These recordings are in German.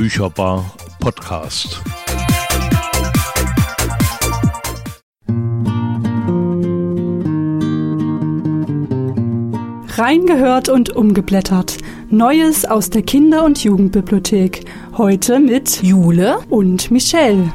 Bücherbar Podcast. Reingehört und umgeblättert. Neues aus der Kinder- und Jugendbibliothek. Heute mit Jule und Michelle.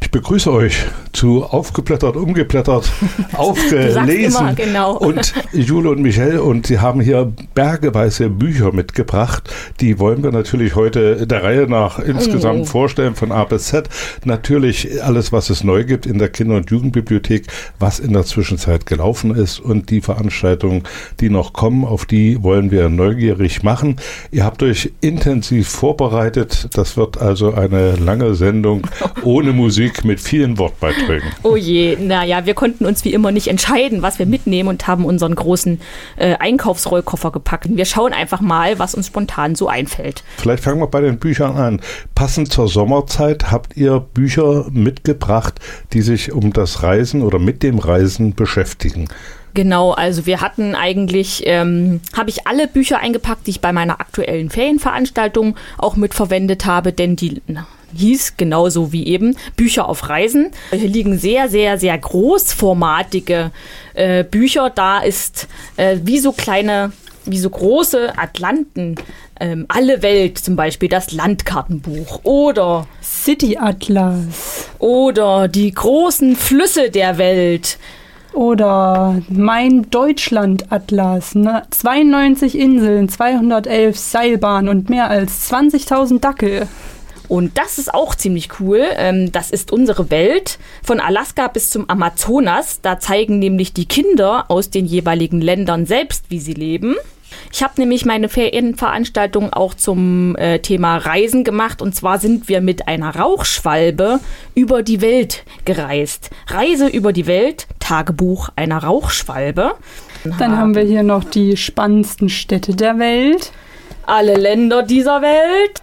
Ich begrüße euch zu aufgeblättert, umgeblättert, aufgelesen. Immer, genau. Und Jule und Michelle und sie haben hier bergeweise Bücher mitgebracht. Die wollen wir natürlich heute der Reihe nach insgesamt Oh. vorstellen, von A bis Z. Natürlich alles, was es neu gibt in der Kinder- und Jugendbibliothek, was in der Zwischenzeit gelaufen ist und die Veranstaltungen, die noch kommen, auf die wollen wir neugierig machen. Ihr habt euch intensiv vorbereitet. Das wird also eine lange Sendung ohne Musik mit vielen Wortbeiträgen. Oh je, naja, wir konnten uns wie immer nicht entscheiden, was wir mitnehmen und haben unseren großen äh, Einkaufsrollkoffer gepackt. Wir schauen einfach mal, was uns spontan so einfällt. Vielleicht fangen wir bei den Büchern an. Passend zur Sommerzeit habt ihr Bücher mitgebracht, die sich um das Reisen oder mit dem Reisen beschäftigen. Genau, also wir hatten eigentlich, ähm, habe ich alle Bücher eingepackt, die ich bei meiner aktuellen Ferienveranstaltung auch mitverwendet habe, denn die hieß genauso wie eben Bücher auf Reisen. Hier liegen sehr, sehr, sehr großformatige äh, Bücher. Da ist äh, wie so kleine, wie so große Atlanten. Ähm, alle Welt zum Beispiel, das Landkartenbuch oder City Atlas oder die großen Flüsse der Welt. oder mein Deutschland Atlas. Ne? 92 Inseln, 211 Seilbahnen und mehr als 20.000 Dackel. Und das ist auch ziemlich cool. Ähm, das ist unsere Welt von Alaska bis zum Amazonas. Da zeigen nämlich die Kinder aus den jeweiligen Ländern selbst, wie sie leben. Ich habe nämlich meine Ferienveranstaltung auch zum äh, Thema Reisen gemacht. Und zwar sind wir mit einer Rauchschwalbe über die Welt gereist. Reise über die Welt, Tagebuch einer Rauchschwalbe. Dann haben wir hier noch die spannendsten Städte der Welt. alle Länder dieser Welt.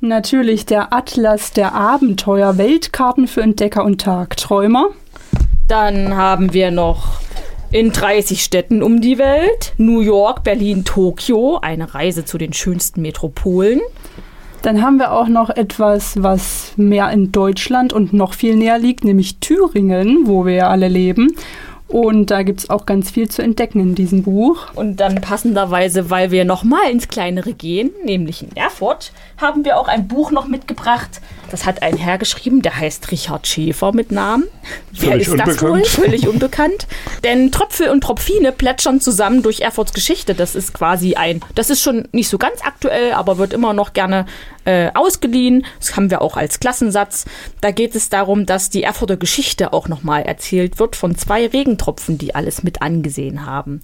Natürlich der Atlas der Abenteuer, Weltkarten für Entdecker und Tagträumer. Dann haben wir noch in 30 Städten um die Welt. New York, Berlin, Tokio. Eine Reise zu den schönsten Metropolen. Dann haben wir auch noch etwas, was mehr in Deutschland und noch viel näher liegt, nämlich Thüringen, wo wir ja alle leben. Und da gibt es auch ganz viel zu entdecken in diesem Buch. Und dann passenderweise, weil wir nochmal ins Kleinere gehen, nämlich in Erfurt, haben wir auch ein Buch noch mitgebracht. Das hat ein Herr geschrieben, der heißt Richard Schäfer mit Namen. Wer ist das wohl? unbekannt. Völlig unbekannt. Denn Tröpfel und Tropfine plätschern zusammen durch Erfurts Geschichte. Das ist quasi ein, das ist schon nicht so ganz aktuell, aber wird immer noch gerne äh, ausgeliehen. Das haben wir auch als Klassensatz. Da geht es darum, dass die Erfurter Geschichte auch nochmal erzählt wird von zwei Regentropfen, die alles mit angesehen haben.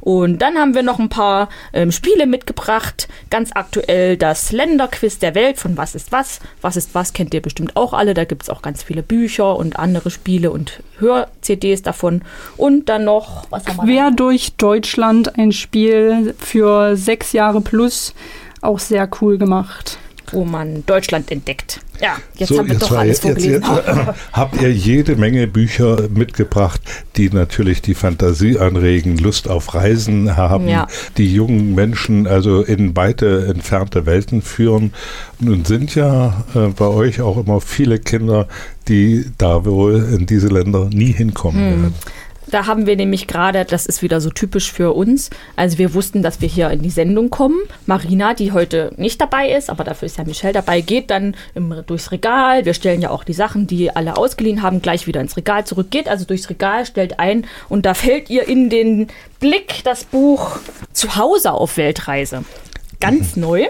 Und dann haben wir noch ein paar ähm, Spiele mitgebracht. Ganz aktuell das Länderquiz der Welt von Was ist was. Was ist was kennt ihr bestimmt auch alle. Da gibt es auch ganz viele Bücher und andere Spiele und Hör-CDs davon. Und dann noch, was haben wir Quer durch Deutschland ein Spiel für sechs Jahre plus. Auch sehr cool gemacht. Wo man Deutschland entdeckt. Ja, jetzt So, haben wir jetzt doch war- alles jetzt- vorgelesen. jetzt, äh, habt ihr jede Menge Bücher mitgebracht, die natürlich die Fantasie anregen, Lust auf Reisen haben, Ja. die jungen Menschen also in weite entfernte Welten führen. Nun sind ja äh, bei euch auch immer viele Kinder, die da wohl in diese Länder nie hinkommen Hm. werden. Da haben wir nämlich gerade, das ist wieder so typisch für uns, also wir wussten, dass wir hier in die Sendung kommen. Marina, die heute nicht dabei ist, aber dafür ist ja Michelle dabei, geht dann im, durchs Regal. Wir stellen ja auch die Sachen, die alle ausgeliehen haben, gleich wieder ins Regal zurück. Geht also durchs Regal, stellt ein und da fällt ihr in den Blick das Buch Zuhause auf Weltreise. Ganz neu.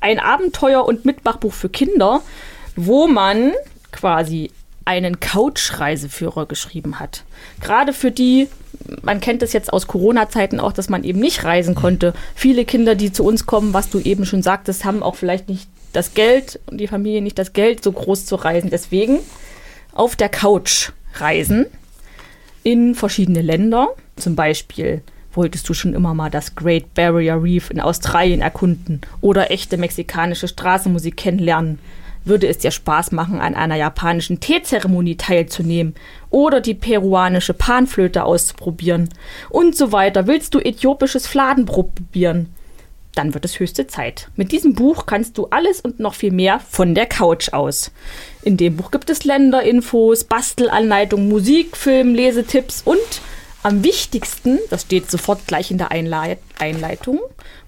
Ein Abenteuer- und Mitmachbuch für Kinder, wo man quasi einen Couch-Reiseführer geschrieben hat. Gerade für die, man kennt es jetzt aus Corona-Zeiten auch, dass man eben nicht reisen konnte. Viele Kinder, die zu uns kommen, was du eben schon sagtest, haben auch vielleicht nicht das Geld und die Familie nicht das Geld, so groß zu reisen. Deswegen auf der Couch reisen in verschiedene Länder. Zum Beispiel wolltest du schon immer mal das Great Barrier Reef in Australien erkunden oder echte mexikanische Straßenmusik kennenlernen. Würde es dir Spaß machen, an einer japanischen Teezeremonie teilzunehmen oder die peruanische Panflöte auszuprobieren und so weiter. Willst du äthiopisches Fladenbrot probieren? Dann wird es höchste Zeit. Mit diesem Buch kannst du alles und noch viel mehr von der Couch aus. In dem Buch gibt es Länderinfos, Bastelanleitungen, Musik, Film, Lesetipps und am wichtigsten, das steht sofort gleich in der Einleit Einleitung,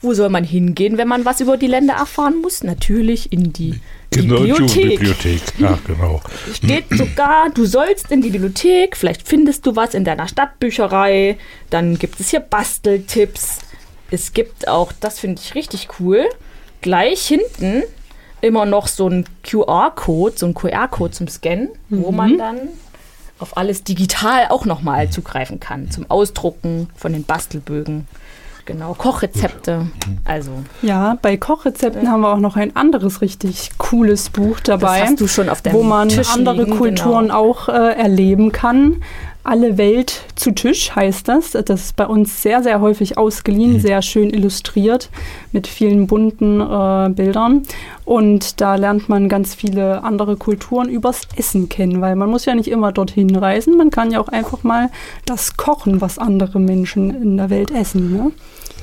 wo soll man hingehen, wenn man was über die Länder erfahren muss? Natürlich in die Genau, Bibliothek. Bibliothek. Ja, genau. Steht sogar, du sollst in die Bibliothek, vielleicht findest du was in deiner Stadtbücherei, dann gibt es hier Basteltipps. Es gibt auch, das finde ich richtig cool, gleich hinten immer noch so ein QR-Code, so ein QR-Code zum Scannen, wo man dann auf alles digital auch nochmal zugreifen kann. Zum Ausdrucken von den Bastelbögen. Genau, Kochrezepte. Also, Ja, bei Kochrezepten haben wir auch noch ein anderes richtig cooles Buch dabei, das hast du schon auf deinem wo man Tisch andere liegen, Kulturen genau. auch äh, erleben kann. Alle Welt zu Tisch heißt das. Das ist bei uns sehr, sehr häufig ausgeliehen, Mhm. sehr schön illustriert mit vielen bunten äh, Bildern. Und da lernt man ganz viele andere Kulturen übers Essen kennen, weil man muss ja nicht immer dorthin reisen. Man kann ja auch einfach mal das kochen, was andere Menschen in der Welt essen. Ne?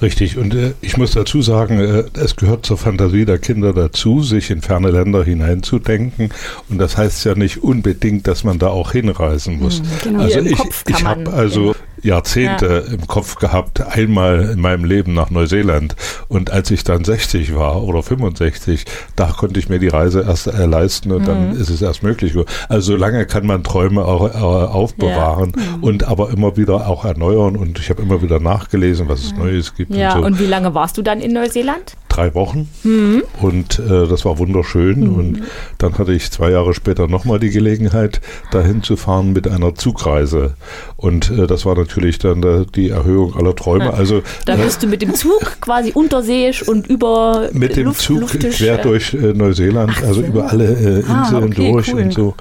Richtig. Und äh, ich muss dazu sagen, äh, es gehört zur Fantasie der Kinder dazu, sich in ferne Länder hineinzudenken. Und das heißt ja nicht unbedingt, dass man da auch hinreisen muss. genau. Also Hier ich, ich habe also Jahrzehnte im Kopf gehabt, einmal in meinem Leben nach Neuseeland. Und als ich dann 60 war oder 65, da konnte ich mir die Reise erst äh, leisten und Mhm. dann ist es erst möglich. Also so lange kann man Träume auch äh, aufbewahren Mhm. und aber immer wieder auch erneuern. Und ich habe immer wieder nachgelesen, was es Neues gibt. ja, und so und wie lange warst du dann in Neuseeland? Drei Wochen Mhm. und äh, das war wunderschön und dann hatte ich zwei Jahre später nochmal die Gelegenheit dahin zu fahren mit einer Zugreise und äh, das war natürlich dann äh, die Erhöhung aller Träume. Also Da äh, bist du mit dem Zug quasi unterseeisch und über mit dem Luft, Zug Luftisch, quer durch äh, Neuseeland, Ach also so. über alle äh, Inseln Ah, okay, durch cool. und so.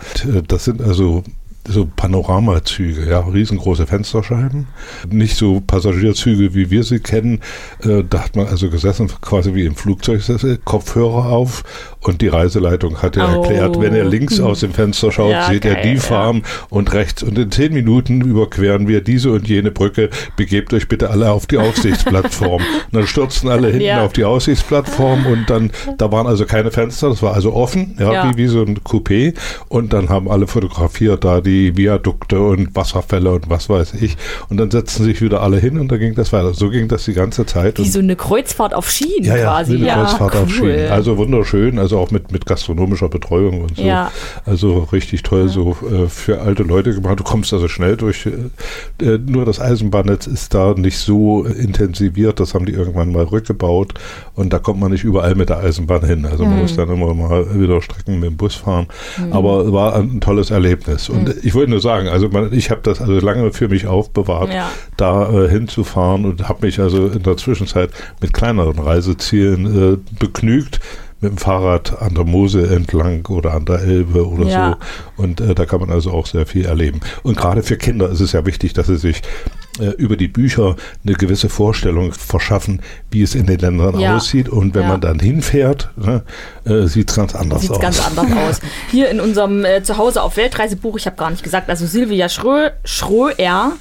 Das sind also so Panoramazüge, ja, riesengroße Fensterscheiben. Nicht so Passagierzüge, wie wir sie kennen. Äh, da hat man also gesessen, quasi wie im Flugzeugsessel, Kopfhörer auf und die Reiseleitung hat ja Oh. erklärt, wenn ihr links aus dem Fenster schaut, Ja, seht ihr geil, die ja. Farm und rechts. Und in zehn Minuten überqueren wir diese und jene Brücke. Begebt euch bitte alle auf die Aussichtsplattform. und dann stürzten alle hinten Ja. auf die Aussichtsplattform und dann, da waren also keine Fenster, das war also offen, ja, Ja. Wie, wie so ein Coupé. Und dann haben alle fotografiert da die Viadukte und Wasserfälle und was weiß ich. Und dann setzten sich wieder alle hin und dann ging das weiter. So ging das die ganze Zeit. Wie so eine Kreuzfahrt auf Schienen ja, ja, quasi. wie eine Kreuzfahrt auf cool. Schienen. Also wunderschön, also auch mit, mit gastronomischer Betreuung und so. Ja. Also richtig toll, so äh, für alte Leute gemacht. Du kommst also schnell durch. Äh, äh, nur das Eisenbahnnetz ist da nicht so intensiviert. Das haben die irgendwann mal rückgebaut und da kommt man nicht überall mit der Eisenbahn hin. Also man muss dann immer mal wieder Strecken mit dem Bus fahren. Aber war ein tolles Erlebnis. Und ich wollte nur sagen, also man, ich habe das also lange für mich aufbewahrt, Ja. da äh, hinzufahren und habe mich also in der Zwischenzeit mit kleineren Reisezielen äh, begnügt mit dem Fahrrad an der Mosel entlang oder an der Elbe oder Ja. so. Und äh, da kann man also auch sehr viel erleben. Und gerade für Kinder ist es ja wichtig, dass sie sich äh, über die Bücher eine gewisse Vorstellung verschaffen, wie es in den Ländern Ja. aussieht. Und wenn Ja. man dann hinfährt, ne, äh, sieht es ganz anders Sieht aus. ganz anders aus. Hier in unserem äh, Zuhause auf Weltreisebuch, ich habe gar nicht gesagt, also Silvia Schrö Schröer,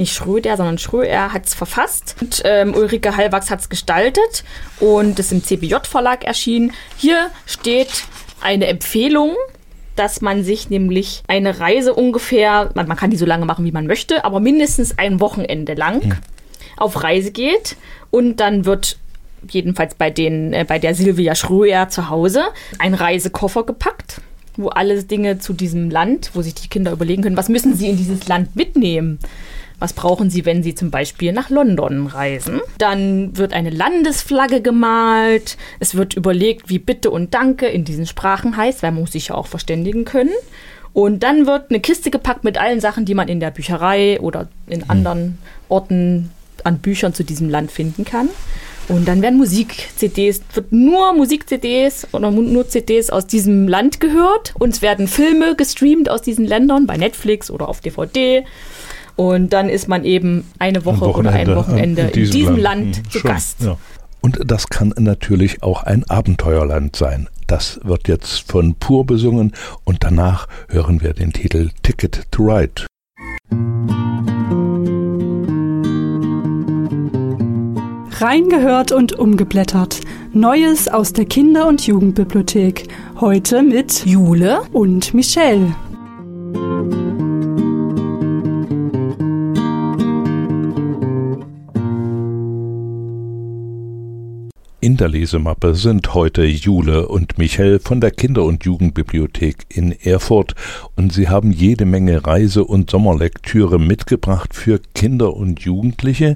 nicht Schröder, sondern Schröer hat es verfasst. Und ähm, Ulrike Hallwachs hat es gestaltet und ist im CBJ-Verlag erschienen. Hier steht eine Empfehlung, dass man sich nämlich eine Reise ungefähr, man, man kann die so lange machen, wie man möchte, aber mindestens ein Wochenende lang auf Reise geht und dann wird jedenfalls bei den äh, bei der Silvia Schröer zu Hause ein Reisekoffer gepackt, wo alle Dinge zu diesem Land, wo sich die Kinder überlegen können, was müssen sie in dieses Land mitnehmen. Was brauchen Sie, wenn Sie zum Beispiel nach London reisen? Dann wird eine Landesflagge gemalt. Es wird überlegt, wie Bitte und Danke in diesen Sprachen heißt, weil man muss sich ja auch verständigen können. Und dann wird eine Kiste gepackt mit allen Sachen, die man in der Bücherei oder in anderen Orten an Büchern zu diesem Land finden kann. Und dann werden Musik-CDs, wird nur Musik-CDs oder nur CDs aus diesem Land gehört. Und es werden Filme gestreamt aus diesen Ländern bei Netflix oder auf DVD. Und dann ist man eben eine Woche oder ein Wochenende in diesem, Land, Hm, zu schon, Gast. Ja. Und das kann natürlich auch ein Abenteuerland sein. Das wird jetzt von Pur besungen und danach hören wir den Titel Ticket to Ride. Reingehört und umgeblättert. Neues aus der Kinder- und Jugendbibliothek. Heute mit Jule und Michelle. In der Lesemappe sind heute Jule und Michael von der Kinder- und Jugendbibliothek in Erfurt. Und sie haben jede Menge Reise- und Sommerlektüre mitgebracht für Kinder und Jugendliche.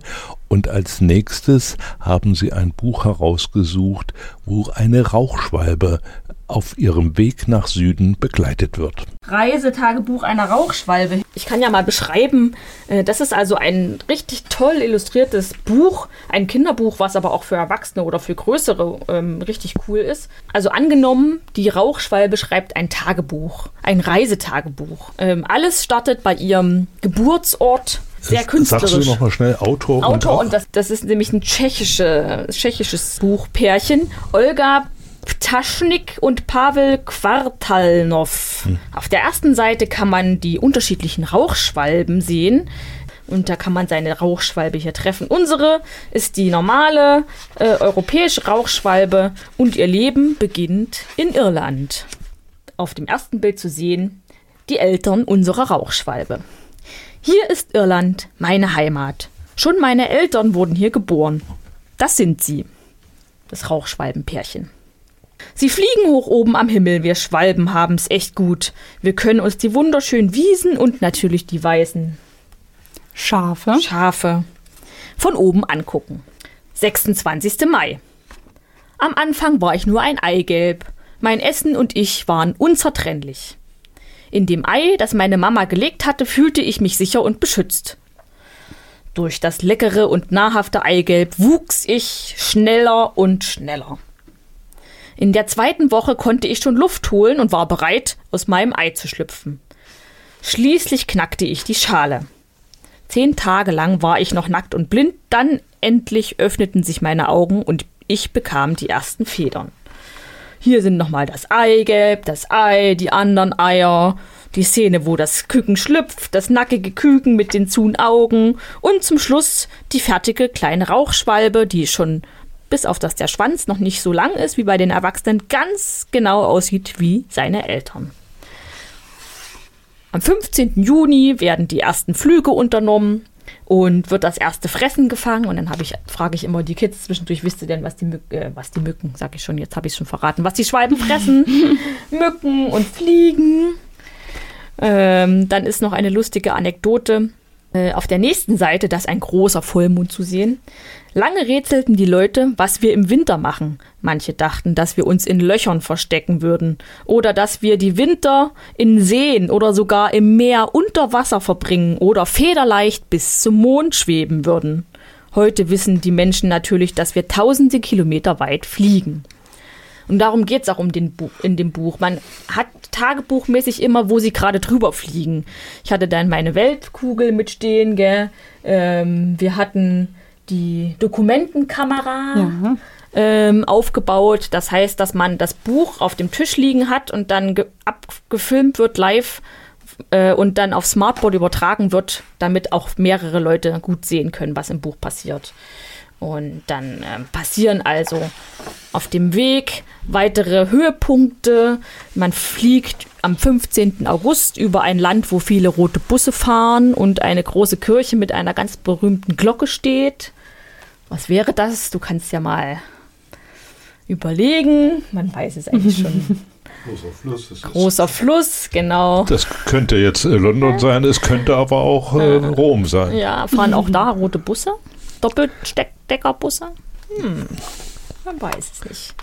Und als nächstes haben sie ein Buch herausgesucht, wo eine Rauchschwalbe auf ihrem Weg nach Süden begleitet wird. Reisetagebuch einer Rauchschwalbe. Ich kann ja mal beschreiben, äh, das ist also ein richtig toll illustriertes Buch, ein Kinderbuch, was aber auch für Erwachsene oder für Größere ähm, richtig cool ist. Also angenommen, die Rauchschwalbe schreibt ein Tagebuch, ein Reisetagebuch. Ähm, alles startet bei ihrem Geburtsort sehr künstlerisch. Sagst du nochmal schnell Autor, Autor und, und das, das ist nämlich ein tschechische, tschechisches Buchpärchen. Olga Ptaschnik und Pavel Quartalnov. Hm. Auf der ersten Seite kann man die unterschiedlichen Rauchschwalben sehen. Und da kann man seine Rauchschwalbe hier treffen. Unsere ist die normale äh, europäische Rauchschwalbe und ihr Leben beginnt in Irland. Auf dem ersten Bild zu sehen die Eltern unserer Rauchschwalbe. Hier ist Irland, meine Heimat. Schon meine Eltern wurden hier geboren. Das sind sie. Das Rauchschwalbenpärchen. Sie fliegen hoch oben am Himmel, wir Schwalben haben's echt gut. Wir können uns die wunderschönen Wiesen und natürlich die weißen Schafe. Schafe von oben angucken. 26. Mai. Am Anfang war ich nur ein Eigelb. Mein Essen und ich waren unzertrennlich. In dem Ei, das meine Mama gelegt hatte, fühlte ich mich sicher und beschützt. Durch das leckere und nahrhafte Eigelb wuchs ich schneller und schneller. In der zweiten Woche konnte ich schon Luft holen und war bereit, aus meinem Ei zu schlüpfen. Schließlich knackte ich die Schale. Zehn Tage lang war ich noch nackt und blind, dann endlich öffneten sich meine Augen und ich bekam die ersten Federn. Hier sind nochmal das Eigelb, das Ei, die anderen Eier, die Szene, wo das Küken schlüpft, das nackige Küken mit den zuen Augen und zum Schluss die fertige kleine Rauchschwalbe, die schon bis auf dass der Schwanz noch nicht so lang ist wie bei den Erwachsenen, ganz genau aussieht wie seine Eltern. Am 15. Juni werden die ersten Flüge unternommen und wird das erste Fressen gefangen. Und dann ich, frage ich immer die Kids zwischendurch, wisst ihr denn, was die, Mück, äh, was die Mücken, sag ich schon, jetzt habe ich es schon verraten, was die Schwalben fressen? Mücken und Fliegen. Ähm, dann ist noch eine lustige Anekdote. Äh, auf der nächsten Seite, da ist ein großer Vollmond zu sehen. Lange rätselten die Leute, was wir im Winter machen. Manche dachten, dass wir uns in Löchern verstecken würden oder dass wir die Winter in Seen oder sogar im Meer unter Wasser verbringen oder federleicht bis zum Mond schweben würden. Heute wissen die Menschen natürlich, dass wir tausende Kilometer weit fliegen. Und darum geht es auch um den Bu in dem Buch. Man hat tagebuchmäßig immer, wo sie gerade drüber fliegen. Ich hatte dann meine Weltkugel mitstehen, gell? Ähm, wir hatten die Dokumentenkamera ja. ähm, aufgebaut. Das heißt, dass man das Buch auf dem Tisch liegen hat und dann abgefilmt wird live äh, und dann auf Smartboard übertragen wird, damit auch mehrere Leute gut sehen können, was im Buch passiert. Und dann äh, passieren also auf dem Weg weitere Höhepunkte. Man fliegt am 15. August über ein Land, wo viele rote Busse fahren und eine große Kirche mit einer ganz berühmten Glocke steht. Was wäre das? Du kannst ja mal überlegen. Man weiß es eigentlich schon. Großer Fluss. Großer Fluss, genau. Das könnte jetzt äh, London sein, es könnte aber auch äh, Rom sein. Ja, fahren auch da rote Busse? Doppeldeckerbusse? Hm, man weiß es nicht.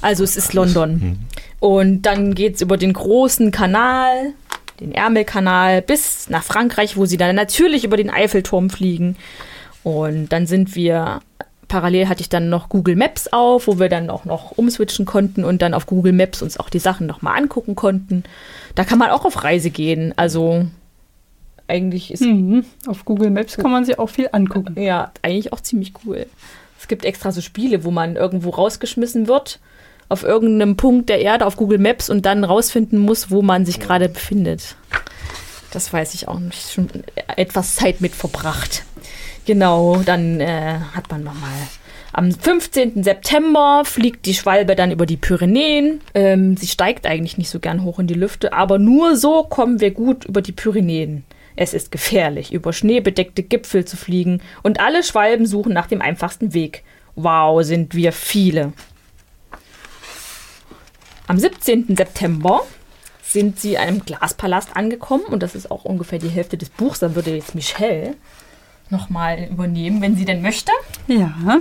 Also es ist London. Hm. Und dann geht es über den großen Kanal, den Ärmelkanal, bis nach Frankreich, wo sie dann natürlich über den Eiffelturm fliegen. Und dann sind wir, parallel hatte ich dann noch Google Maps auf, wo wir dann auch noch umswitchen konnten und dann auf Google Maps uns auch die Sachen nochmal angucken konnten. Da kann man auch auf Reise gehen. Also eigentlich ist. Mhm. Auf Google Maps kann man sich auch viel angucken. Ja, eigentlich auch ziemlich cool. Es gibt extra so Spiele, wo man irgendwo rausgeschmissen wird auf irgendeinem Punkt der Erde auf Google Maps und dann rausfinden muss, wo man sich gerade befindet. Das weiß ich auch nicht. Schon etwas Zeit mit verbracht. Genau, dann äh, hat man nochmal. Am 15. September fliegt die Schwalbe dann über die Pyrenäen. Ähm, sie steigt eigentlich nicht so gern hoch in die Lüfte, aber nur so kommen wir gut über die Pyrenäen. Es ist gefährlich, über schneebedeckte Gipfel zu fliegen und alle Schwalben suchen nach dem einfachsten Weg. Wow, sind wir viele. Am 17. September sind sie einem Glaspalast angekommen und das ist auch ungefähr die Hälfte des Buchs. Dann würde jetzt Michelle nochmal übernehmen, wenn sie denn möchte. Ja,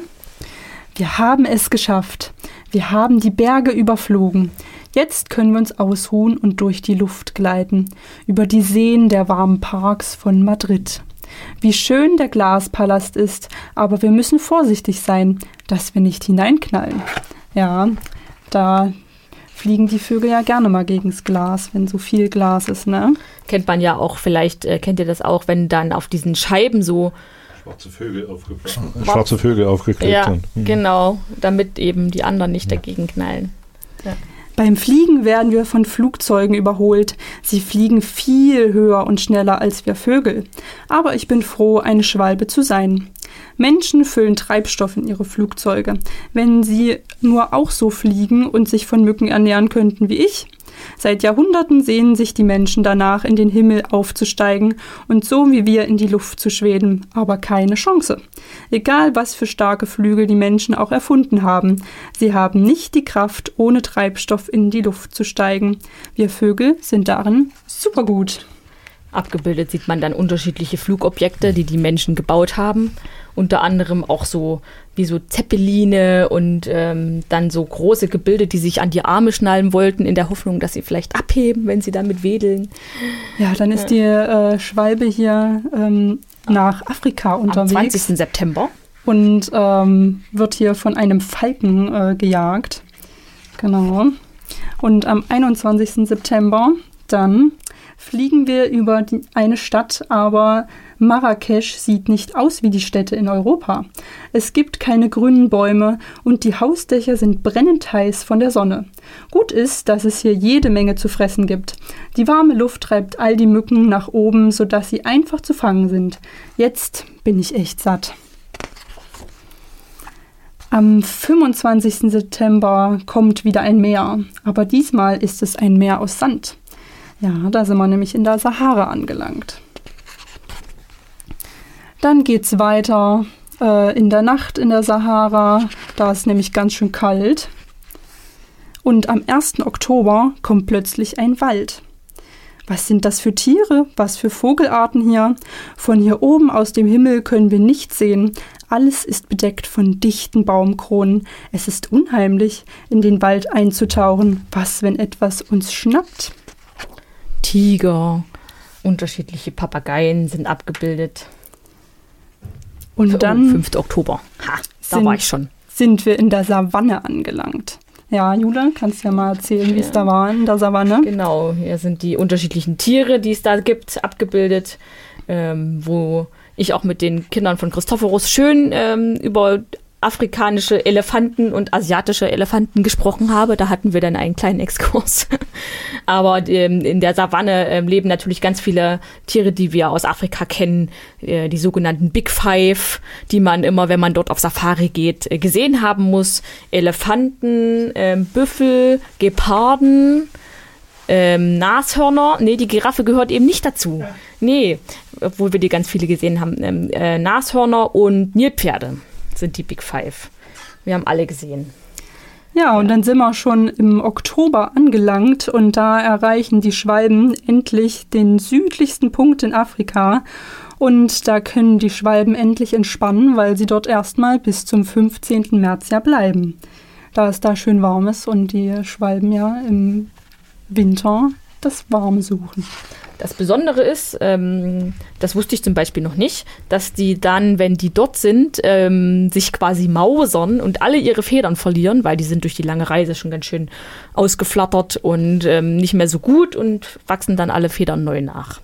wir haben es geschafft. Wir haben die Berge überflogen. Jetzt können wir uns ausruhen und durch die Luft gleiten, über die Seen der warmen Parks von Madrid. Wie schön der Glaspalast ist, aber wir müssen vorsichtig sein, dass wir nicht hineinknallen. Ja, da fliegen die Vögel ja gerne mal gegens Glas, wenn so viel Glas ist, ne? Kennt man ja auch, vielleicht äh, kennt ihr das auch, wenn dann auf diesen Scheiben so schwarze Vögel aufgeklebt Schwarze Vögel aufgeklebt ja, sind. Mhm. Genau, damit eben die anderen nicht ja. dagegen knallen. Ja. Beim Fliegen werden wir von Flugzeugen überholt. Sie fliegen viel höher und schneller als wir Vögel. Aber ich bin froh, eine Schwalbe zu sein. Menschen füllen Treibstoff in ihre Flugzeuge. Wenn sie nur auch so fliegen und sich von Mücken ernähren könnten wie ich. Seit Jahrhunderten sehnen sich die Menschen danach, in den Himmel aufzusteigen und so wie wir in die Luft zu schweben, aber keine Chance. Egal was für starke Flügel die Menschen auch erfunden haben, sie haben nicht die Kraft, ohne Treibstoff in die Luft zu steigen. Wir Vögel sind darin supergut. Abgebildet sieht man dann unterschiedliche Flugobjekte, die die Menschen gebaut haben unter anderem auch so wie so Zeppeline und ähm, dann so große Gebilde, die sich an die Arme schnallen wollten, in der Hoffnung, dass sie vielleicht abheben, wenn sie damit wedeln. Ja, dann ist die äh, Schwalbe hier ähm, nach Afrika unterwegs. Am 20. September. Und ähm, wird hier von einem Falken äh, gejagt. Genau. Und am 21. September dann fliegen wir über eine Stadt, aber Marrakesch sieht nicht aus wie die Städte in Europa. Es gibt keine grünen Bäume und die Hausdächer sind brennend heiß von der Sonne. Gut ist, dass es hier jede Menge zu fressen gibt. Die warme Luft treibt all die Mücken nach oben, sodass sie einfach zu fangen sind. Jetzt bin ich echt satt. Am 25. September kommt wieder ein Meer, aber diesmal ist es ein Meer aus Sand. Ja, da sind wir nämlich in der Sahara angelangt. Dann geht es weiter äh, in der Nacht in der Sahara. Da ist nämlich ganz schön kalt. Und am 1. Oktober kommt plötzlich ein Wald. Was sind das für Tiere? Was für Vogelarten hier? Von hier oben aus dem Himmel können wir nichts sehen. Alles ist bedeckt von dichten Baumkronen. Es ist unheimlich, in den Wald einzutauchen. Was, wenn etwas uns schnappt? Tiger, unterschiedliche Papageien sind abgebildet. Und dann. 5. Oktober. Ha, da sind, war ich schon. Sind wir in der Savanne angelangt. Ja, Jule, kannst du ja mal erzählen, wie es da war in der Savanne? Genau, hier sind die unterschiedlichen Tiere, die es da gibt, abgebildet, ähm, wo ich auch mit den Kindern von Christophorus schön ähm, über afrikanische Elefanten und asiatische Elefanten gesprochen habe. Da hatten wir dann einen kleinen Exkurs. Aber ähm, in der Savanne ähm, leben natürlich ganz viele Tiere, die wir aus Afrika kennen. Äh, die sogenannten Big Five, die man immer, wenn man dort auf Safari geht, äh, gesehen haben muss. Elefanten, äh, Büffel, Geparden, ähm, Nashörner. Nee, die Giraffe gehört eben nicht dazu. Nee, obwohl wir die ganz viele gesehen haben. Ähm, äh, Nashörner und Nilpferde sind die Big Five. Wir haben alle gesehen. Ja, und dann sind wir schon im Oktober angelangt und da erreichen die Schwalben endlich den südlichsten Punkt in Afrika. Und da können die Schwalben endlich entspannen, weil sie dort erstmal bis zum 15. März ja bleiben. Da es da schön warm ist und die Schwalben ja im Winter das Warme suchen. Das Besondere ist, ähm, das wusste ich zum Beispiel noch nicht, dass die dann, wenn die dort sind, ähm, sich quasi mausern und alle ihre Federn verlieren, weil die sind durch die lange Reise schon ganz schön ausgeflattert und ähm, nicht mehr so gut und wachsen dann alle Federn neu nach.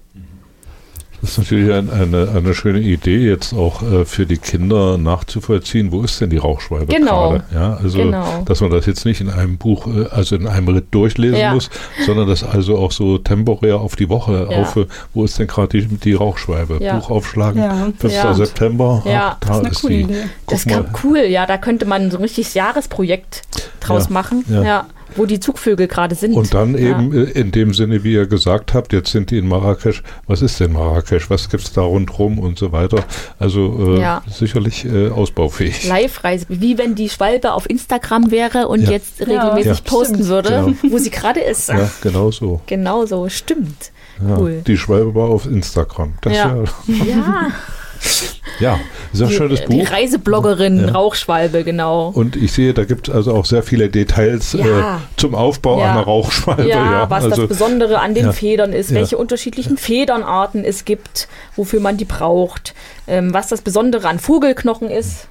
Das ist natürlich ein, eine, eine schöne Idee, jetzt auch äh, für die Kinder nachzuvollziehen, wo ist denn die Rauchschwalbe Genau. gerade? Ja, also, Genau. dass man das jetzt nicht in einem Buch, äh, also in einem Ritt durchlesen Ja. muss, sondern das also auch so temporär auf die Woche Ja. auf, wo ist denn gerade die, die Rauchschwalbe? Ja. Buch aufschlagen, Ja. 5. Ja. September, Ja. ach, da Das ist eine ist coole die. Idee. Guck Das mal. cool, ja, da könnte man so ein richtiges Jahresprojekt draus Ja, machen, ja. Wo die Zugvögel gerade sind. Und dann Ja. eben äh, in dem Sinne, wie ihr gesagt habt, jetzt sind die in Marrakesch. Was ist denn Marrakesch? Was gibt es da rundherum und so weiter? Also äh, Ja. sicherlich äh, ausbaufähig. Live-Reise, wie wenn die Schwalbe auf Instagram wäre und Ja. jetzt regelmäßig Ja. posten Stimmt. würde, wo sie gerade ist. Ja, genau so. Genau so, stimmt. Ja. Cool. Die Schwalbe war auf Instagram. Das Ja. ja. Ja, ein die, schönes die Buch. Reisebloggerin Ja. Rauchschwalbe, genau. Und ich sehe, da gibt es also auch sehr viele Details Ja. äh, zum Aufbau Ja. einer Rauchschwalbe. Ja, was also, das Besondere an den. Federn ist, welche unterschiedlichen Federnarten es gibt, wofür man die braucht, ähm, was das Besondere an Vogelknochen ist.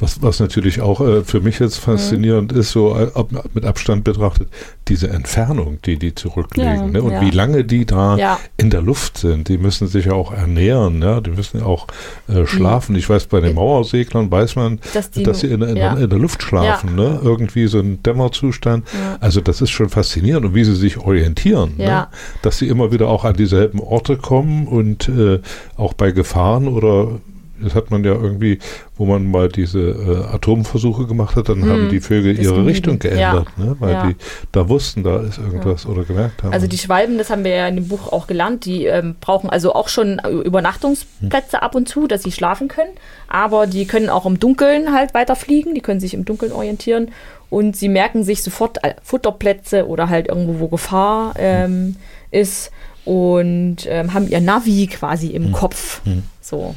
Was, was natürlich auch äh, für mich jetzt faszinierend ist, so äh, ab, mit Abstand betrachtet, diese Entfernung, die die zurücklegen. Ja. ne? Und Ja. wie lange die da Ja. in der Luft sind. Die müssen sich ja auch ernähren, ja? die müssen ja auch äh, schlafen. Ich weiß, bei den Mauerseglern weiß man, Dass die, dass sie in, in, in der Luft schlafen, ne? irgendwie so ein Dämmerzustand. Also das ist schon faszinierend und wie sie sich orientieren, ne? Dass sie immer wieder auch an dieselben Orte kommen und äh, auch bei Gefahren oder das hat man ja irgendwie, wo man mal diese äh, Atomversuche gemacht hat, dann Hm, haben die Vögel ihre Richtung geändert, ne? weil Ja. die da wussten, da ist irgendwas oder gemerkt haben. Also die Schwalben, das haben wir ja in dem Buch auch gelernt, die ähm, brauchen also auch schon Übernachtungsplätze ab und zu, dass sie schlafen können. Aber die können auch im Dunkeln halt weiter fliegen, die können sich im Dunkeln orientieren und sie merken sich sofort äh, Futterplätze oder halt irgendwo, wo Gefahr ähm, ist und ähm, haben ihr Navi quasi im Kopf. So.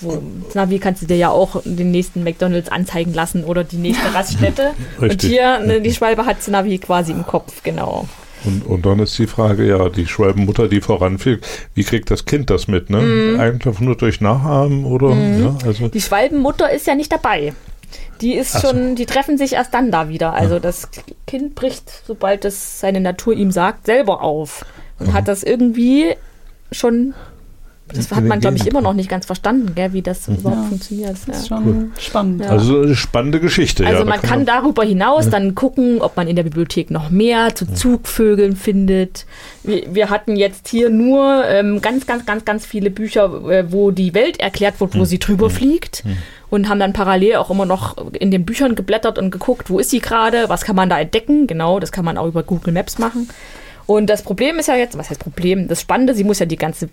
Wo, Navi kannst du dir ja auch den nächsten McDonalds anzeigen lassen oder die nächste Raststätte. und hier, ne, die Schwalbe hat Navi quasi im Kopf, genau. Und, und dann ist die Frage, ja, die Schwalbenmutter, die voranfliegt, wie kriegt das Kind das mit? Ne? Mhm. Einfach nur durch Nachahmen oder? Ja, also, Die Schwalbenmutter ist ja nicht dabei. Die ist Ach so. schon, die treffen sich erst dann da wieder. Also das Kind bricht, sobald es seine Natur ihm sagt, selber auf. Und hat das irgendwie schon, das hat man, glaube ich, immer noch nicht ganz verstanden, gell, wie das überhaupt Ja. funktioniert. Das ist Ja. schon spannend. Ja. also eine spannende Geschichte. Also man kann darüber hinaus dann gucken, ob man in der Bibliothek noch mehr zu Zugvögeln findet. Wir, wir hatten jetzt hier nur ähm, ganz, ganz, ganz, ganz viele Bücher, äh, wo die Welt erklärt wird, wo sie drüber fliegt. Und haben dann parallel auch immer noch in den Büchern geblättert und geguckt, wo ist sie gerade, was kann man da entdecken. Genau, das kann man auch über Google Maps machen. Und das Problem ist ja jetzt, was heißt Problem? Das Spannende, sie muss ja die ganze,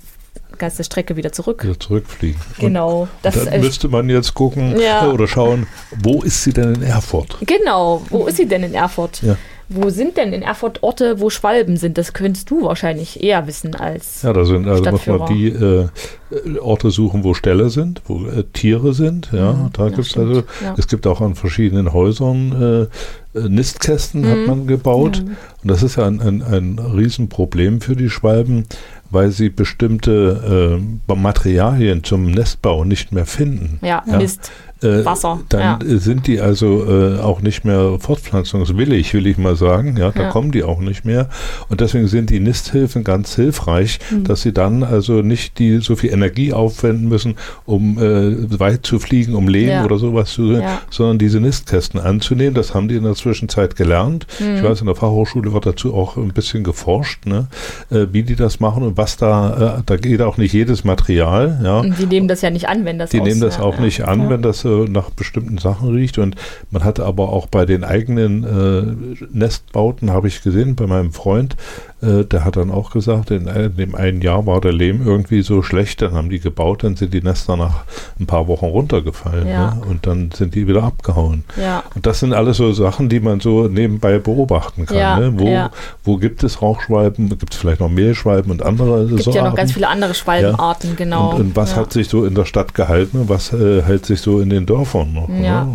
ganze Strecke wieder zurück. wieder zurückfliegen. Genau. Und Das, dann müsste man jetzt gucken Ja. äh, oder schauen, wo ist sie denn in Erfurt? Genau, wo ist sie denn in Erfurt? Ja. Wo sind denn in Erfurt Orte, wo Schwalben sind? Das könntest du wahrscheinlich eher wissen als. Ja, da sind also muss man die äh, äh, Orte suchen, wo Ställe sind, wo äh, Tiere sind. Ja, Mhm, da ja, gibt's stimmt. also, es gibt auch an verschiedenen Häusern äh, äh, Nistkästen hat Mhm. man gebaut. Und das ist ja ein, ein, ein Riesenproblem für die Schwalben, weil sie bestimmte äh, Materialien zum Nestbau nicht mehr finden. Ja, Ja. Mist. Äh, Wasser, Dann ja. sind die also äh, auch nicht mehr fortpflanzungswillig, will ich mal sagen. Ja, da Ja. kommen die auch nicht mehr. Und deswegen sind die Nisthilfen ganz hilfreich, Mhm. dass sie dann also nicht die so viel Energie aufwenden müssen, um äh, weit zu fliegen, um Lehm Ja. oder sowas zu, Ja. sondern diese Nistkästen anzunehmen. Das haben die in der Zwischenzeit gelernt. Mhm. Ich weiß, in der Fachhochschule wird dazu auch ein bisschen geforscht, ne, äh, wie die das machen und was da, äh, da geht auch nicht jedes Material, ja. Und die nehmen das ja nicht an, wenn das Die aus- nehmen das auch nicht an, wenn das nach bestimmten Sachen riecht. Und man hatte aber auch bei den eigenen äh, Nestbauten, habe ich gesehen, bei meinem Freund, äh, der hat dann auch gesagt, in, ein- in dem einen Jahr war der Lehm irgendwie so schlecht, dann haben die gebaut, dann sind die Nester nach ein paar Wochen runtergefallen. Ja. Ne? Und dann sind die wieder abgehauen. Ja. Und das sind alles so Sachen, die man so nebenbei beobachten kann. Ja, ne? wo, ja. wo gibt es Rauchschwalben, gibt es vielleicht noch Mehlschwalben und andere Es gibt so ja noch Arten? ganz viele andere Schwalbenarten, genau. Und, und was hat sich so in der Stadt gehalten und was äh, hält sich so in den Dörfern noch? Ja, ne?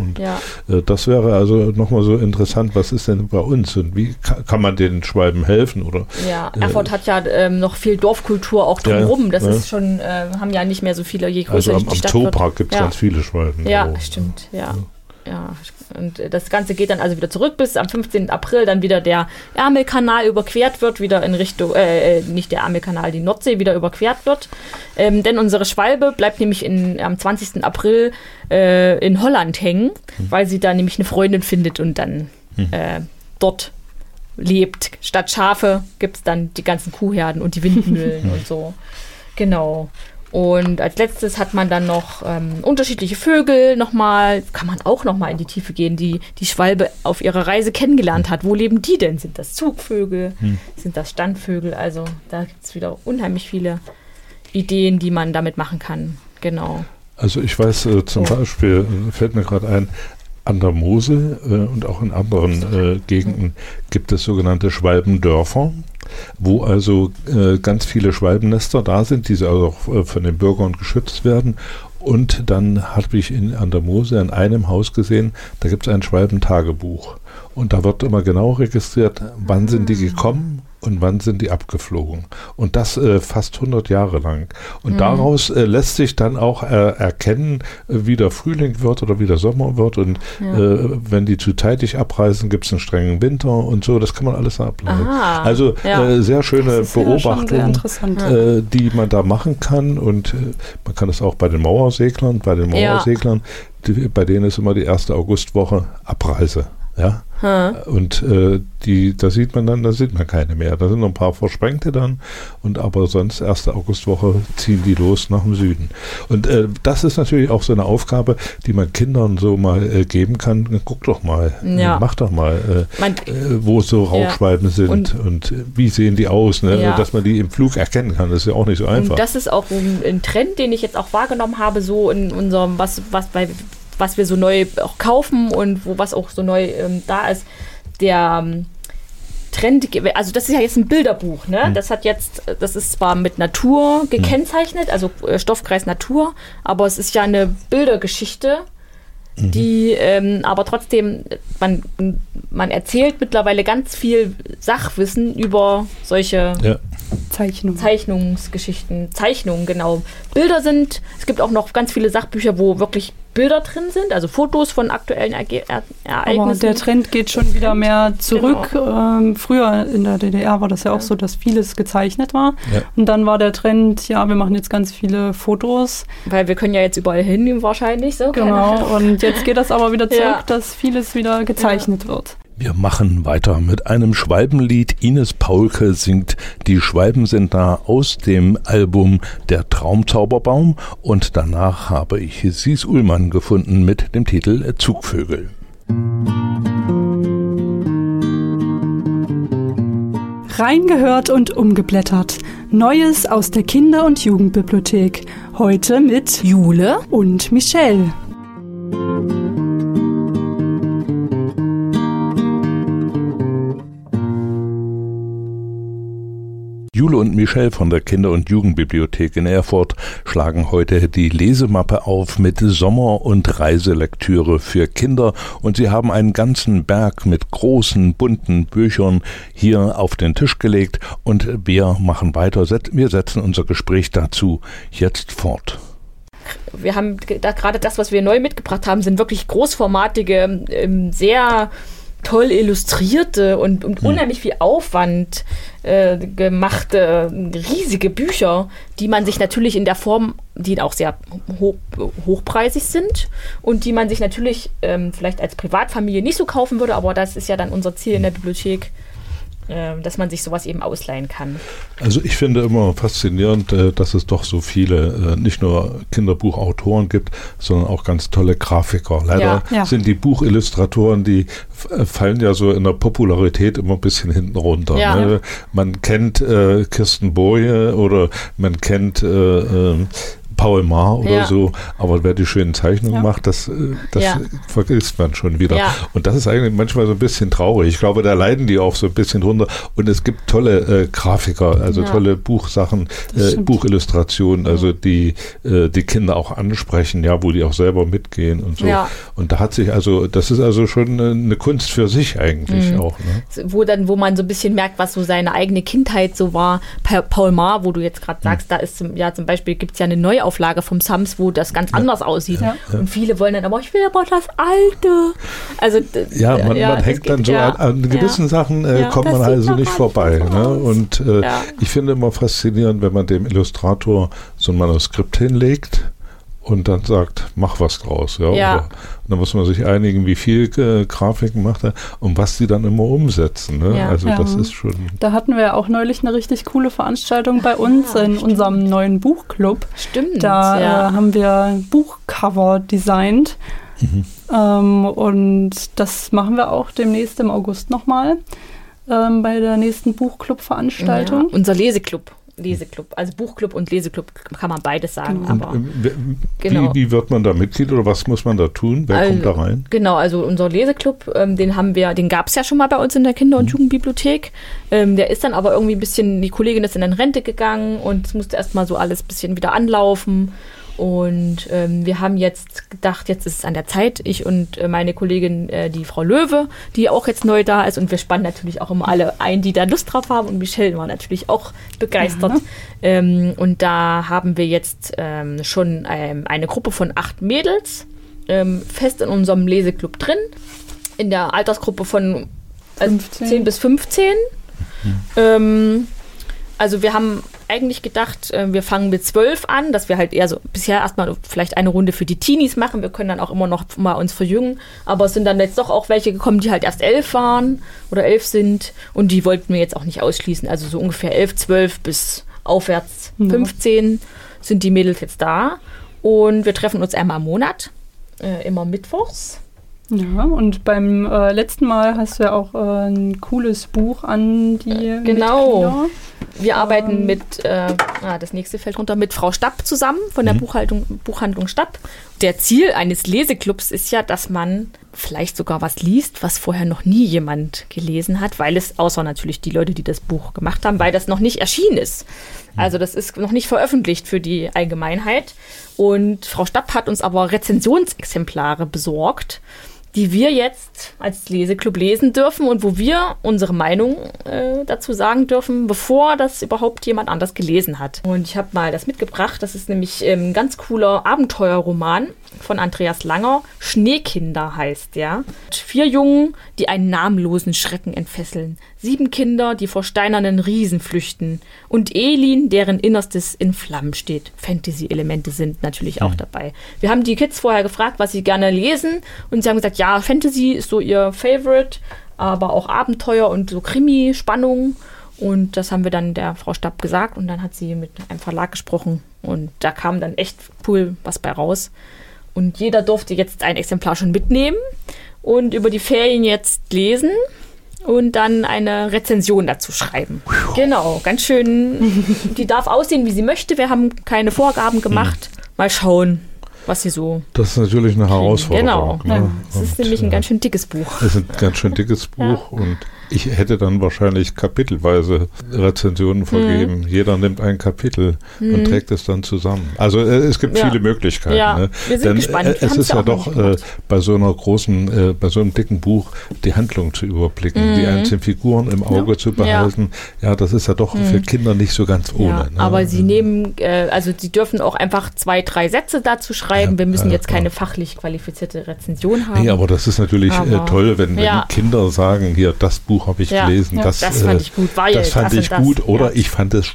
Und äh, das wäre also nochmal so interessant, was ist denn bei uns und wie ka kann man den Schwalben helfen? Oder Ja, Äh, Erfurt hat ja ähm, noch viel Dorfkultur auch drumherum. Das ja. ist schon, äh, haben ja nicht mehr so viele, je größer also am, am Stadt wird. gibt es ganz viele Schwalben. Ja, so. stimmt, ja. ja. und das Ganze geht dann also wieder zurück, bis am 15. April dann wieder der Ärmelkanal überquert wird, wieder in Richtung, äh, äh, nicht der Ärmelkanal, die Nordsee wieder überquert wird. Ähm, denn unsere Schwalbe bleibt nämlich in, am 20. April äh, in Holland hängen, mhm. weil sie da nämlich eine Freundin findet und dann mhm. äh, dort lebt. Statt Schafe gibt es dann die ganzen Kuhherden und die Windmühlen und so. Genau. Und als letztes hat man dann noch ähm, unterschiedliche Vögel nochmal, kann man auch nochmal in die Tiefe gehen, die die Schwalbe auf ihrer Reise kennengelernt hat. Wo leben die denn? Sind das Zugvögel? Hm. Sind das Standvögel? Also da gibt es wieder unheimlich viele Ideen, die man damit machen kann. Genau. Also ich weiß äh, zum so. Beispiel, äh, fällt mir gerade ein, an der Mosel äh, und auch in anderen äh, Gegenden gibt es sogenannte Schwalbendörfer, wo also äh, ganz viele Schwalbennester da sind, die also auch äh, von den Bürgern geschützt werden. Und dann habe ich in, an der Mosel in einem Haus gesehen, da gibt es ein Schwalbentagebuch. Und da wird immer genau registriert, wann sind die gekommen und wann sind die abgeflogen. Und das äh, fast 100 Jahre lang. Und mhm. daraus äh, lässt sich dann auch äh, erkennen, äh, wie der Frühling wird oder wie der Sommer wird. Und ja. Äh, wenn die zu zeitig abreisen, gibt es einen strengen Winter und so. Das kann man alles ableiten. Aha. Also ja. Äh, sehr schöne Beobachtungen, ja die man da machen kann. Und man kann es auch bei den Mauerseglern, bei den Mauerseglern, die, bei denen ist immer die erste Augustwoche Abreise. Ja. Hm. Und äh, die, da sieht man dann, da sieht man keine mehr. Da sind noch ein paar Versprengte dann und aber sonst erste Augustwoche ziehen die los nach dem Süden. Und äh, das ist natürlich auch so eine Aufgabe, die man Kindern so mal äh, geben kann. Guck doch mal, ja. mach doch mal, äh, man, äh, wo so Rauchschwalben ja. sind und, und, wie sehen die aus, ne? ja. dass man die im Flug erkennen kann. Das ist ja auch nicht so einfach. Und das ist auch ein, ein Trend, den ich jetzt auch wahrgenommen habe, so in unserem, was, was bei was wir so neu auch kaufen und wo was auch so neu ähm, da ist, der ähm, Trend, also das ist ja jetzt ein Bilderbuch, ne? Mhm. Das hat jetzt, das ist zwar mit Natur gekennzeichnet, also äh, Stoffkreis Natur, aber es ist ja eine Bildergeschichte, mhm. die ähm, aber trotzdem, man, man erzählt mittlerweile ganz viel Sachwissen über solche ja. Zeichnungen. Zeichnungsgeschichten, Zeichnungen, genau. Bilder sind, es gibt auch noch ganz viele Sachbücher, wo wirklich Bilder drin sind, also Fotos von aktuellen Erge er Ereignissen. Aber der Trend geht schon wieder mehr zurück. Genau. Ähm, früher in der DDR war das ja auch ja. so, dass vieles gezeichnet war. Ja. Und dann war der Trend, ja, wir machen jetzt ganz viele Fotos. Weil wir können ja jetzt überall hin wahrscheinlich. So, genau, und jetzt geht das aber wieder zurück, ja. dass vieles wieder gezeichnet wird. Wir machen weiter mit einem Schwalbenlied. Ines Paulke singt Die Schwalben sind da aus dem Album Der Traumzauberbaum und danach habe ich Sis Ullmann gefunden mit dem Titel Zugvögel. Reingehört und umgeblättert. Neues aus der Kinder- und Jugendbibliothek. Heute mit Jule und Michelle. Jule und Michelle von der Kinder- und Jugendbibliothek in Erfurt schlagen heute die Lesemappe auf mit Sommer- und Reiselektüre für Kinder. Und sie haben einen ganzen Berg mit großen, bunten Büchern hier auf den Tisch gelegt. Und wir machen weiter. Wir setzen unser Gespräch dazu jetzt fort. Wir haben da gerade das, was wir neu mitgebracht haben, sind wirklich großformatige, ähm, sehr toll illustrierte und, und hm. unheimlich viel Aufwand äh, gemachte riesige Bücher, die man sich natürlich in der Form, die auch sehr hoch, hochpreisig sind und die man sich natürlich ähm, vielleicht als Privatfamilie nicht so kaufen würde, aber das ist ja dann unser Ziel in der Bibliothek, dass man sich sowas eben ausleihen kann. Also ich finde immer faszinierend, äh, dass es doch so viele, äh, nicht nur Kinderbuchautoren gibt, sondern auch ganz tolle Grafiker. Leider ja, ja. sind die Buchillustratoren, die äh, fallen ja so in der Popularität immer ein bisschen hinten runter. Ja. Ne? Man kennt äh, Kirsten Boje oder man kennt äh, äh, Paul Maar oder ja. so, aber wer die schönen Zeichnungen ja. macht, das, äh, das ja. vergisst man schon wieder. Und das ist eigentlich manchmal so ein bisschen traurig. Ich glaube, da leiden die auch so ein bisschen drunter. Und es gibt tolle äh, Grafiker, also tolle Buchsachen, äh, Buchillustrationen, also die äh, die Kinder auch ansprechen, ja, wo die auch selber mitgehen und so. Und da hat sich also, das ist also schon eine Kunst für sich eigentlich mhm. auch. Ne? Wo dann, wo man so ein bisschen merkt, was so seine eigene Kindheit so war. Paul Maar, wo du jetzt gerade mhm. sagst, mhm. da ist ja zum Beispiel gibt es ja eine Neuauflage Neuauflage vom Sams, wo das ganz anders aussieht. Und viele wollen dann aber, ich will aber das alte. Also, ja, man, man hängt dann so an, an, gewissen Sachen äh, kommt man also nicht vorbei. Ne? Und äh, ich finde immer faszinierend, wenn man dem Illustrator so ein Manuskript hinlegt und dann sagt, mach was draus. Ja? ja. Und dann muss man sich einigen, wie viel äh, Grafiken macht er und was die dann immer umsetzen. Ne? Ja. Also Ja. das ist schon. Da hatten wir ja auch neulich eine richtig coole Veranstaltung bei uns in unserem neuen Buchclub. Stimmt. Da ja. äh, haben wir Buchcover designt. Ähm, und das machen wir auch demnächst im August nochmal ähm, bei der nächsten Buchclub-Veranstaltung. Ja, unser Leseclub. Leseclub. Also Buchclub und Leseclub kann man beides sagen. Genau. Und, Aber äh, wie, Genau. wie wird man da Mitglied oder was muss man da tun? Wer kommt da rein? Genau, also unser Leseclub, ähm, den haben wir, den gab es ja schon mal bei uns in der Kinder- Mhm. und Jugendbibliothek. Ähm, der ist dann aber irgendwie ein bisschen, die Kollegin ist in eine Rente gegangen und es musste erstmal so alles ein bisschen wieder anlaufen. Und ähm, wir haben jetzt gedacht, jetzt ist es an der Zeit, ich und äh, meine Kollegin, äh, die Frau Löwe, die auch jetzt neu da ist. Und wir spannen natürlich auch immer alle ein, die da Lust drauf haben. Und Michelle war natürlich auch begeistert. Ähm, und da haben wir jetzt ähm, schon ähm, eine Gruppe von acht Mädels ähm, fest in unserem Leseclub drin. In der Altersgruppe von äh, 15. 10 bis 15. Ähm, also wir haben eigentlich gedacht, äh, wir fangen mit 12 an, dass wir halt eher so bisher erstmal vielleicht eine Runde für die Teenies machen. Wir können dann auch immer noch mal uns verjüngen. Aber es sind dann jetzt doch auch welche gekommen, die halt erst elf waren oder elf sind. Und die wollten wir jetzt auch nicht ausschließen. Also so ungefähr elf, zwölf bis aufwärts Ja. 15 sind die Mädels jetzt da. Und wir treffen uns einmal im Monat, äh, immer mittwochs. Ja, und beim äh, letzten Mal hast du ja auch äh, ein cooles Buch an die genau. Mitglieder. Wir arbeiten Ähm. mit, äh, ah, das nächste fällt runter, mit Frau Stapp zusammen von der Buchhaltung, Buchhandlung Stapp. Der Ziel eines Leseclubs ist ja, dass man vielleicht sogar was liest, was vorher noch nie jemand gelesen hat, weil es, außer natürlich die Leute, die das Buch gemacht haben, weil das noch nicht erschienen ist. Also das ist noch nicht veröffentlicht für die Allgemeinheit. Und Frau Stapp hat uns aber Rezensionsexemplare besorgt die wir jetzt als Leseclub lesen dürfen und wo wir unsere Meinung äh, dazu sagen dürfen, bevor das überhaupt jemand anders gelesen hat. Und ich habe mal das mitgebracht. Das ist nämlich ähm, ein ganz cooler Abenteuerroman von Andreas Langer. Schneekinder heißt der. Vier Jungen, die einen namenlosen Schrecken entfesseln. Sieben Kinder, die vor steinernen Riesen flüchten. Und Elin, deren Innerstes in Flammen steht. Fantasy-Elemente sind natürlich auch dabei. Wir haben die Kids vorher gefragt, was sie gerne lesen. Und sie haben gesagt, ja, Fantasy ist so ihr Favorite, aber auch Abenteuer und so Krimi, Spannung. Und das haben wir dann der Frau Stapp gesagt. Und dann hat sie mit einem Verlag gesprochen. Und da kam dann echt cool was bei raus. Und jeder durfte jetzt ein Exemplar schon mitnehmen und über die Ferien jetzt lesen und dann eine Rezension dazu schreiben. Genau, ganz schön. Die darf aussehen, wie sie möchte. Wir haben keine Vorgaben gemacht. Mal schauen, was sie so. Das ist natürlich eine Herausforderung. Genau. Ne? Es ist nämlich ein äh, ganz schön dickes Buch. Es ist ein ganz schön dickes Buch und ich hätte dann wahrscheinlich kapitelweise Rezensionen vergeben. Jeder nimmt ein Kapitel und trägt es dann zusammen. Also äh, es gibt Ja. viele Möglichkeiten. Ja, ne? wir sind Denn gespannt. äh, es ist ja ja doch äh, bei so einer großen, äh, bei so einem dicken Buch die Handlung zu überblicken, die einzelnen Figuren im Auge zu behalten. Ja. das ist ja doch für Kinder nicht so ganz ohne. Ja, ne? aber sie nehmen, äh, also sie dürfen auch einfach zwei, drei Sätze dazu schreiben. Ja, Wir müssen ja, jetzt keine fachlich qualifizierte Rezension haben. Nee, aber das ist natürlich toll, wenn, wenn Ja. Kinder sagen, hier, das Buch habe ich Ja, gelesen, ja, das, das fand ich gut, weil das fand das ich gut oder ich fand es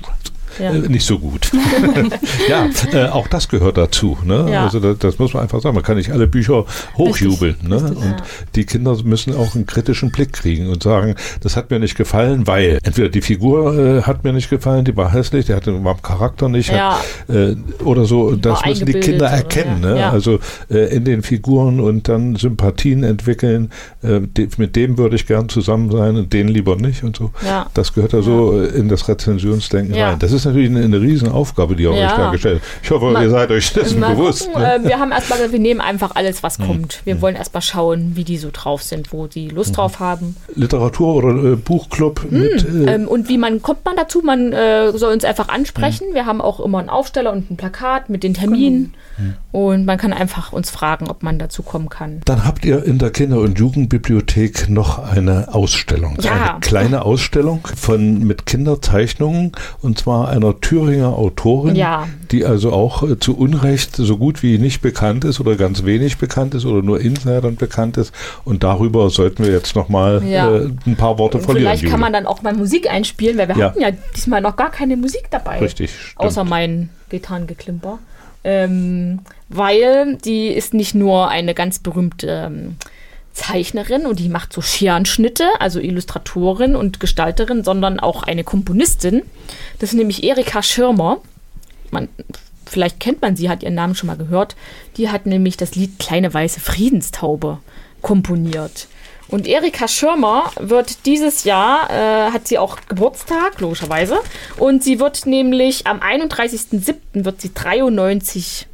Ja. äh, nicht so gut. ja, äh, auch das gehört dazu. Ne? Ja. Also das, das muss man einfach sagen. Man kann nicht alle Bücher hochjubeln. Richtig, ne? richtig, und die Kinder müssen auch einen kritischen Blick kriegen und sagen, das hat mir nicht gefallen, weil entweder die Figur äh, hat mir nicht gefallen, die war hässlich, der hatte im Charakter nicht, hat, äh, oder so. Das müssen die Kinder oder- erkennen. ja, Ne? Also äh, in den Figuren und dann Sympathien entwickeln. Äh, die, mit dem würde ich gern zusammen sein und den lieber nicht und so. Das gehört ja so äh, in das Rezensionsdenken rein. Das ist natürlich eine, eine Riesenaufgabe, die ihr Ja. euch da gestellt habt. Ich hoffe, Mal- ihr seid euch dessen bewusst. gucken, ne? äh, wir haben erstmal gesagt, wir nehmen einfach alles, was kommt. Wir wollen erstmal schauen, wie die so drauf sind, wo die Lust drauf haben. Literatur- oder äh, Buchclub mit. Äh, Ähm, und wie man kommt man dazu? Man äh, soll uns einfach ansprechen. Wir haben auch immer einen Aufsteller und ein Plakat mit den Terminen. Mhm. Und man kann einfach uns fragen, ob man dazu kommen kann. dann habt ihr in der Kinder- und Jugendbibliothek noch eine Ausstellung. Ja. Eine kleine Ausstellung von mit Kinderzeichnungen und zwar einer Thüringer Autorin, Ja. die also auch äh, zu Unrecht so gut wie nicht bekannt ist oder ganz wenig bekannt ist oder nur Insidern bekannt ist. Und darüber sollten wir jetzt nochmal Ja. äh, ein paar Worte verlieren. vielleicht kann Jule. man dann auch mal Musik einspielen, weil wir Ja. hatten ja diesmal noch gar keine Musik dabei. Richtig, stimmt. Außer mein Gitarrengeklimper. Ähm, weil die ist nicht nur eine ganz berühmte ähm, Zeichnerin und die macht so Scherenschnitte, also Illustratorin und Gestalterin, sondern auch eine Komponistin. Das ist nämlich Erika Schirmer. Man, vielleicht kennt man sie, hat ihren Namen schon mal gehört. Die hat nämlich das Lied Kleine weiße Friedenstaube komponiert. Und Erika Schirmer wird dieses Jahr, äh, hat sie auch Geburtstag, logischerweise. Und sie wird nämlich am 31.07. wird sie 93.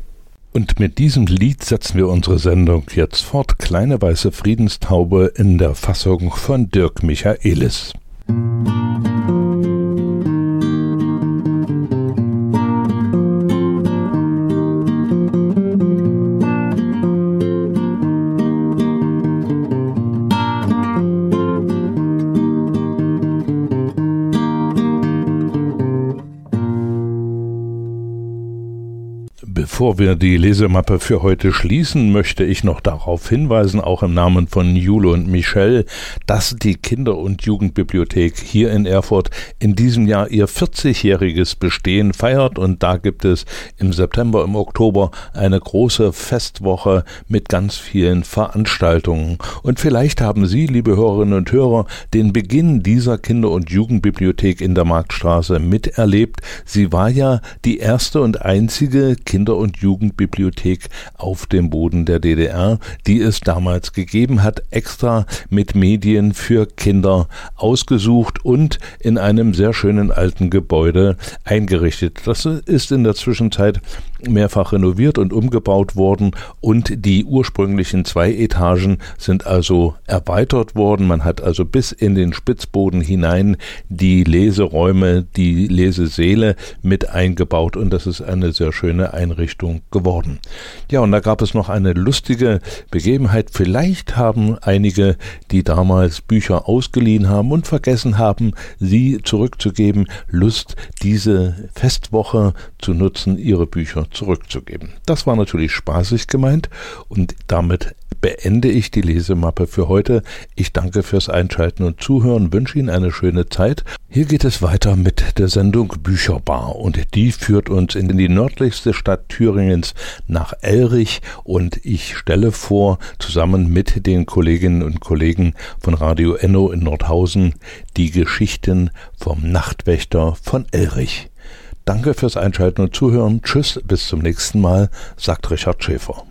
Und mit diesem Lied setzen wir unsere Sendung jetzt fort. Kleine weiße Friedenstaube in der Fassung von Dirk Michaelis. Bevor wir die Lesemappe für heute schließen, möchte ich noch darauf hinweisen, auch im Namen von Jule und Michelle, dass die Kinder- und Jugendbibliothek hier in Erfurt in diesem Jahr ihr 40-jähriges Bestehen feiert und da gibt es im September, im Oktober eine große Festwoche mit ganz vielen Veranstaltungen. Und vielleicht haben Sie, liebe Hörerinnen und Hörer, den Beginn dieser Kinder- und Jugendbibliothek in der Marktstraße miterlebt. Sie war ja die erste und einzige Kinder- und Jugendbibliothek auf dem Boden der DDR, die es damals gegeben hat, extra mit Medien für Kinder ausgesucht und in einem sehr schönen alten Gebäude eingerichtet. Das ist in der Zwischenzeit mehrfach renoviert und umgebaut worden und die ursprünglichen zwei Etagen sind also erweitert worden. Man hat also bis in den Spitzboden hinein die Leseräume, die Lesesäle mit eingebaut und das ist eine sehr schöne Einrichtung geworden. Ja, und da gab es noch eine lustige Begebenheit. Vielleicht haben einige, die damals Bücher ausgeliehen haben und vergessen haben, sie zurückzugeben, Lust, diese Festwoche zu nutzen, ihre Bücher zurückzugeben. Das war natürlich spaßig gemeint und damit beende ich die Lesemappe für heute. Ich danke fürs Einschalten und Zuhören, wünsche Ihnen eine schöne Zeit. Hier geht es weiter mit der Sendung Bücherbar und die führt uns in die nördlichste Stadt Thüringens nach Elrich und ich stelle vor, zusammen mit den Kolleginnen und Kollegen von Radio Enno in Nordhausen, die Geschichten vom Nachtwächter von Elrich. Danke fürs Einschalten und Zuhören. Tschüss, bis zum nächsten Mal, sagt Richard Schäfer.